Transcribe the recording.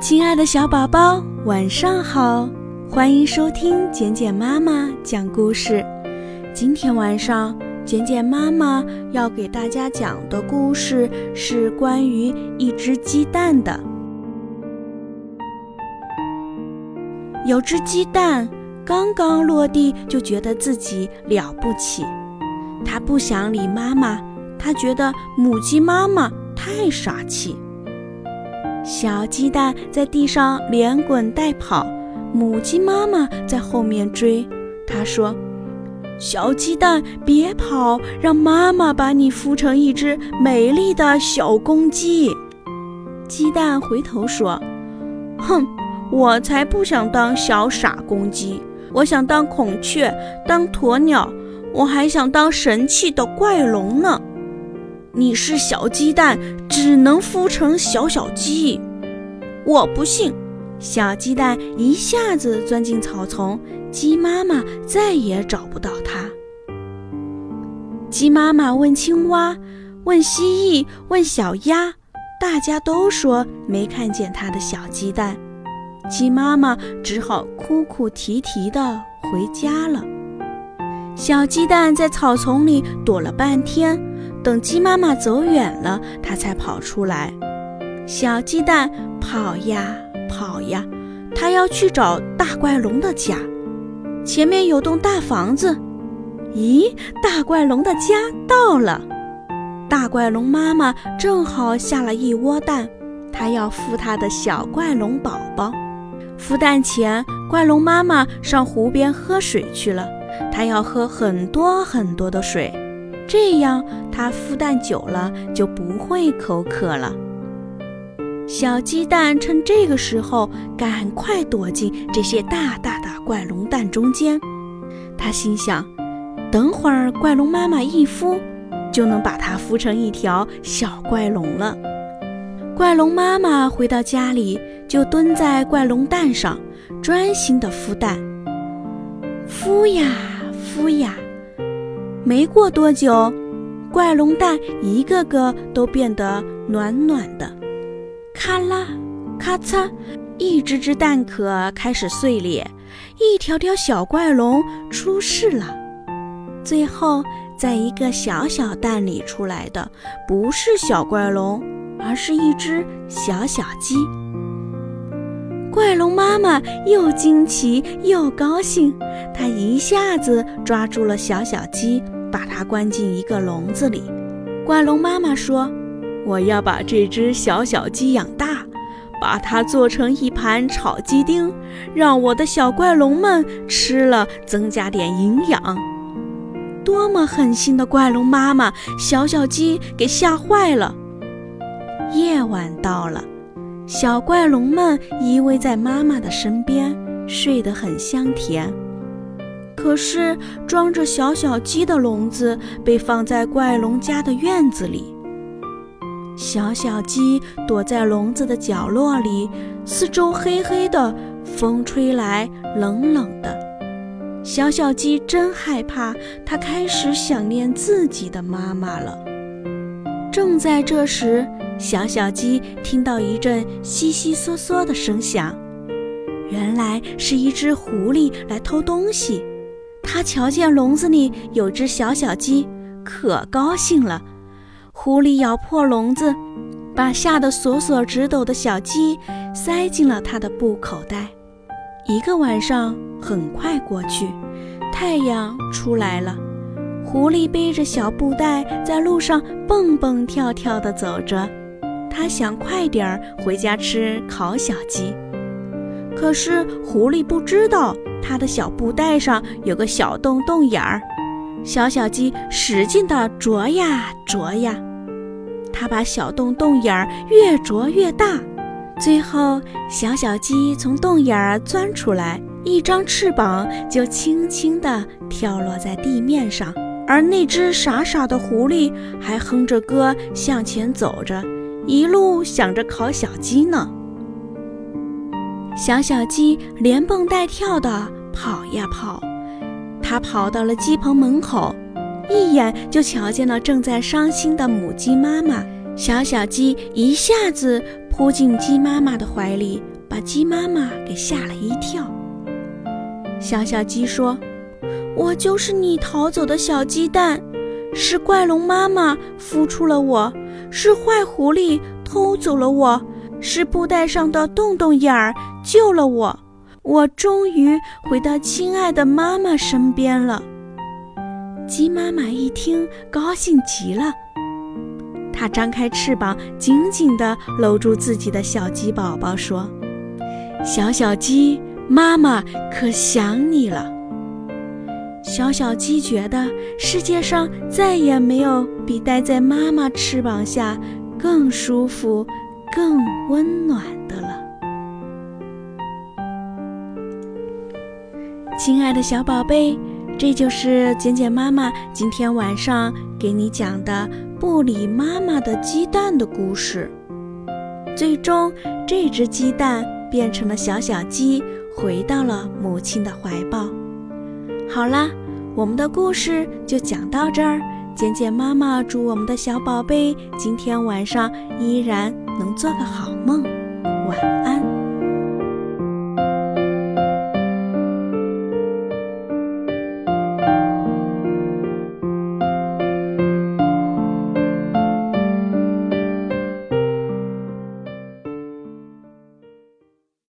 亲爱的小宝宝，晚上好！欢迎收听简简妈妈讲故事。今天晚上，简简妈妈要给大家讲的故事是关于一只鸡蛋的。有只鸡蛋刚刚落地，就觉得自己了不起。它不想理妈妈，它觉得母鸡妈妈太傻气。小鸡蛋在地上连滚带跑，母鸡妈妈在后面追。它说：“小鸡蛋，别跑，让妈妈把你孵成一只美丽的小公鸡。”鸡蛋回头说：“哼，我才不想当小傻公鸡，我想当孔雀，当鸵鸟，我还想当神气的怪龙呢。”你是小鸡蛋，只能孵成小小鸡。我不信。小鸡蛋一下子钻进草丛，鸡妈妈再也找不到它。鸡妈妈问青蛙，问蜥蜴，问小鸭，大家都说没看见它的小鸡蛋。鸡妈妈只好哭哭啼啼地回家了。小鸡蛋在草丛里躲了半天。等鸡妈妈走远了，它才跑出来。小鸡蛋跑呀跑呀，它要去找大怪龙的家。前面有栋大房子，咦，大怪龙的家到了。大怪龙妈妈正好下了一窝蛋，它要孵它的小怪龙宝宝。孵蛋前，怪龙妈妈上湖边喝水去了，它要喝很多很多的水。这样，它孵蛋久了就不会口渴了。小鸡蛋趁这个时候赶快躲进这些大大的怪龙蛋中间。它心想：等会儿怪龙妈妈一孵，就能把它孵成一条小怪龙了。怪龙妈妈回到家里，就蹲在怪龙蛋上，专心地孵蛋。孵呀孵呀。没过多久，怪龙蛋一个个都变得暖暖的，咔啦咔嚓，一只只蛋壳开始碎裂，一条条小怪龙出世了。最后，在一个小小蛋里出来的不是小怪龙，而是一只小小鸡。怪龙妈妈又惊奇又高兴，她一下子抓住了小小鸡，把它关进一个笼子里。怪龙妈妈说：“我要把这只小小鸡养大，把它做成一盘炒鸡丁，让我的小怪龙们吃了增加点营养。”多么狠心的怪龙妈妈！小小鸡给吓坏了。夜晚到了。小怪龙们依偎在妈妈的身边，睡得很香甜。可是，装着小小鸡的笼子被放在怪龙家的院子里。小小鸡躲在笼子的角落里，四周黑黑的，风吹来冷冷的。小小鸡真害怕，它开始想念自己的妈妈了。正在这时，小小鸡听到一阵悉悉嗦嗦的声响，原来是一只狐狸来偷东西。它瞧见笼子里有只小小鸡，可高兴了。狐狸咬破笼子，把吓得索索直抖的小鸡塞进了它的布口袋。一个晚上很快过去，太阳出来了。狐狸背着小布袋在路上蹦蹦跳跳地走着。他想快点儿回家吃烤小鸡，可是狐狸不知道他的小布袋上有个小洞洞眼儿，小小鸡使劲地啄呀啄呀，它把小洞洞眼儿越啄越大，最后小小鸡从洞眼儿钻出来，一张翅膀就轻轻地跳落在地面上，而那只傻傻的狐狸还哼着歌向前走着。一路想着烤小鸡呢，小小鸡连蹦带跳地跑呀跑，它跑到了鸡棚门口，一眼就瞧见了正在伤心的母鸡妈妈。小小鸡一下子扑进鸡妈妈的怀里，把鸡妈妈给吓了一跳。小小鸡说：“我就是你逃走的小鸡蛋，是怪龙妈妈孵出了我，是坏狐狸偷走了我，是布袋上的洞洞眼儿救了我，我终于回到亲爱的妈妈身边了。”鸡妈妈一听，高兴极了。它张开翅膀，紧紧地搂住自己的小鸡宝宝，说：“小小鸡，妈妈可想你了。”小小鸡觉得世界上再也没有比待在妈妈翅膀下更舒服、更温暖的了。亲爱的小宝贝，这就是简简妈妈今天晚上给你讲的。不理妈妈的鸡蛋的故事，最终这只鸡蛋变成了小小鸡，回到了母亲的怀抱。好啦，我们的故事就讲到这儿。简简妈妈祝我们的小宝贝今天晚上依然能做个好梦，晚安。